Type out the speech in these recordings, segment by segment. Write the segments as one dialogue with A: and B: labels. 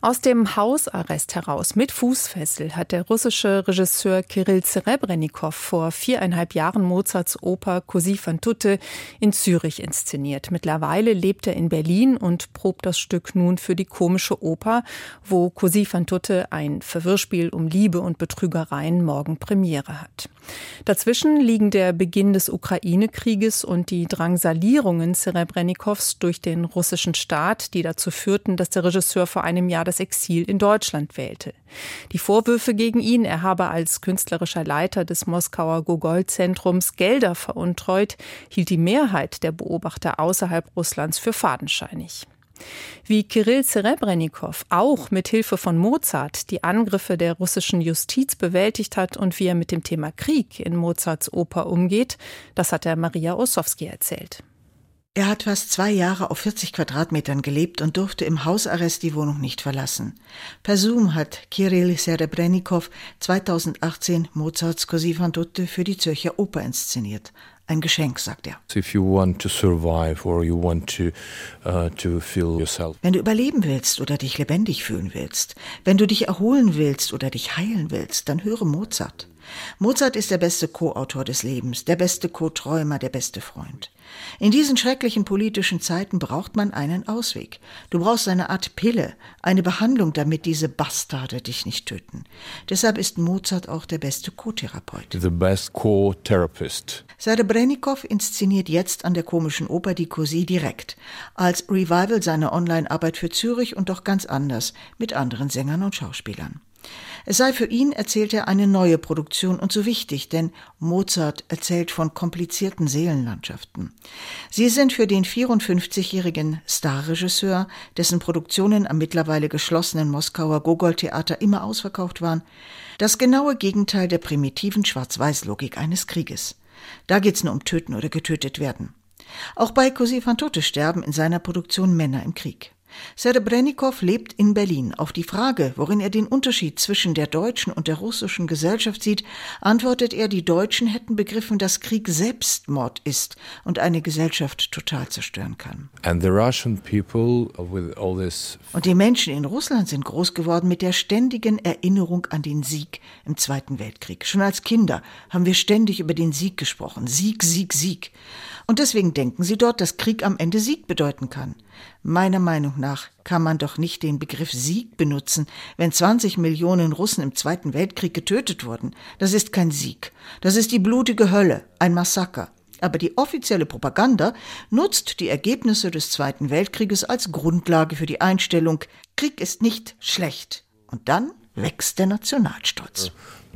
A: Aus dem Hausarrest heraus mit Fußfessel hat der russische Regisseur Kirill Serebrennikov vor viereinhalb Jahren Mozarts Oper Così fan tutte in Zürich inszeniert. Mittlerweile lebt er in Berlin und probt das Stück nun für die komische Oper, wo Così fan tutte ein Verwirrspiel um Liebe und Betrügereien morgen Premiere hat. Dazwischen liegen der Beginn des Ukraine-Krieges und die Drangsalierungen Serebrennikows durch den russischen Staat, die dazu führten, dass der Regisseur vor einem Jahr das Exil in Deutschland wählte. Die Vorwürfe gegen ihn, er habe als künstlerischer Leiter des Moskauer Gogol-Zentrums Gelder veruntreut, hielt die Mehrheit der Beobachter außerhalb Russlands für fadenscheinig. Wie Kirill Serebrennikov auch mit Hilfe von Mozart die Angriffe der russischen Justiz bewältigt hat und wie er mit dem Thema Krieg in Mozarts Oper umgeht, das hat er Maria Ossowski erzählt.
B: Er hat fast zwei Jahre auf 40 Quadratmetern gelebt und durfte im Hausarrest die Wohnung nicht verlassen. Per Zoom hat Kirill Serebrennikov 2018 Mozarts Così fan tutte für die Zürcher Oper inszeniert. Ein Geschenk, sagt er. Uh, wenn du überleben willst oder dich lebendig fühlen willst, wenn du dich erholen willst oder dich heilen willst, dann höre Mozart. Mozart ist der beste Co-Autor des Lebens, der beste Co-Träumer, der beste Freund. In diesen schrecklichen politischen Zeiten braucht man einen Ausweg. Du brauchst eine Art Pille, eine Behandlung, damit diese Bastarde dich nicht töten. Deshalb ist Mozart auch der beste Co-Therapeut.
C: The best Co-Therapist.
B: Serebrennikov inszeniert jetzt an der komischen Oper die Così direkt, als Revival seiner Online-Arbeit für Zürich und doch ganz anders, mit anderen Sängern und Schauspielern. Es sei für ihn, erzählt er, eine neue Produktion und so wichtig, denn Mozart erzählt von komplizierten Seelenlandschaften. Sie sind für den 54-jährigen Starregisseur, dessen Produktionen am mittlerweile geschlossenen Moskauer Gogol-Theater immer ausverkauft waren, das genaue Gegenteil der primitiven Schwarz-Weiß-Logik eines Krieges. Da geht's nur um Töten oder getötet werden. Auch bei Così fan tutte sterben in seiner Produktion Männer im Krieg. Serebrennikov lebt in Berlin. Auf die Frage, worin er den Unterschied zwischen der deutschen und der russischen Gesellschaft sieht, antwortet er, die Deutschen hätten begriffen, dass Krieg Selbstmord ist und eine Gesellschaft total zerstören kann. und die Menschen in Russland sind groß geworden mit der ständigen Erinnerung an den Sieg im Zweiten Weltkrieg. Schon als Kinder haben wir ständig über den Sieg gesprochen. Sieg, Sieg, Sieg. Und deswegen denken sie dort, dass Krieg am Ende Sieg bedeuten kann. Meiner Meinung nach kann man doch nicht den Begriff Sieg benutzen, wenn 20 Millionen Russen im Zweiten Weltkrieg getötet wurden. Das ist kein Sieg. Das ist die blutige Hölle, ein Massaker. Aber die offizielle Propaganda nutzt die Ergebnisse des Zweiten Weltkrieges als Grundlage für die Einstellung, Krieg ist nicht schlecht. Und dann wächst der Nationalstolz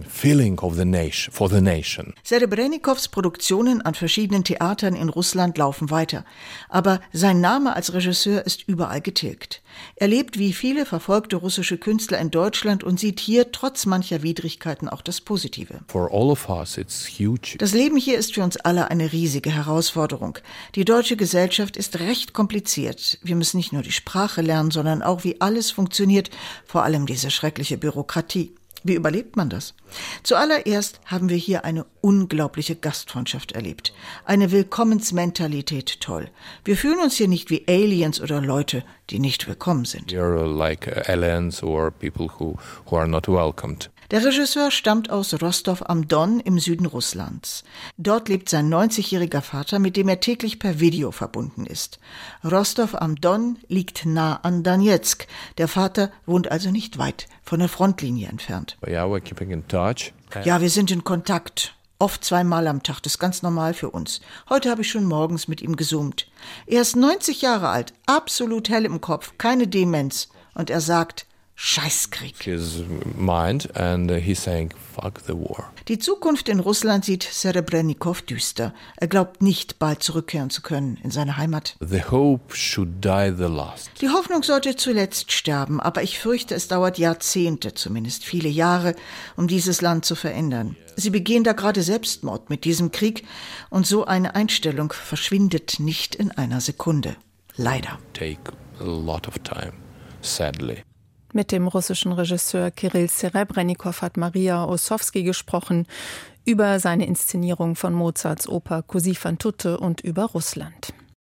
C: feeling of the nation, for the nation.
B: Serebrennikows Produktionen an verschiedenen Theatern in Russland laufen weiter, aber sein Name als Regisseur ist überall getilgt. Er lebt wie viele verfolgte russische Künstler in Deutschland und sieht hier trotz mancher Widrigkeiten auch das Positive.
C: For all of us it's huge.
B: Das Leben hier ist für uns alle eine riesige Herausforderung. Die deutsche Gesellschaft ist recht kompliziert. Wir müssen nicht nur die Sprache lernen, sondern auch wie alles funktioniert, vor allem diese schreckliche Bürokratie. Wie überlebt man das? Zuallererst haben wir hier eine unglaubliche Gastfreundschaft erlebt. Eine Willkommensmentalität toll. Wir fühlen uns hier nicht wie Aliens oder Leute, die nicht willkommen sind.
C: You're like aliens or people who, who are not.
B: Der Regisseur stammt aus Rostov am Don im Süden Russlands. Dort lebt sein 90-jähriger Vater, mit dem er täglich per Video verbunden ist. Rostov am Don liegt nah an Donetsk. Der Vater wohnt also nicht weit von der Frontlinie entfernt.
C: Yeah, we're keeping in touch.
B: Ja, wir sind in Kontakt. Oft zweimal am Tag, das ist ganz normal für uns. Heute habe ich schon morgens mit ihm gesummt. Er ist 90 Jahre alt, absolut hell im Kopf, keine Demenz. Und er sagt, Scheißkrieg.
C: His mind and he's saying, fuck the war.
B: Die Zukunft in Russland sieht Serebrennikov düster. Er glaubt nicht, bald zurückkehren zu können in seine Heimat.
C: The hope should die the last.
B: Die Hoffnung sollte zuletzt sterben, aber ich fürchte, es dauert Jahrzehnte, zumindest viele Jahre, um dieses Land zu verändern. Sie begehen da gerade Selbstmord mit diesem Krieg und so eine Einstellung verschwindet nicht in einer Sekunde. Leider.
C: Take a lot of time, sadly.
A: Mit dem russischen Regisseur Kirill Serebrennikov hat Maria Ossowski gesprochen über seine Inszenierung von Mozarts Oper Così fan tutte und über Russland.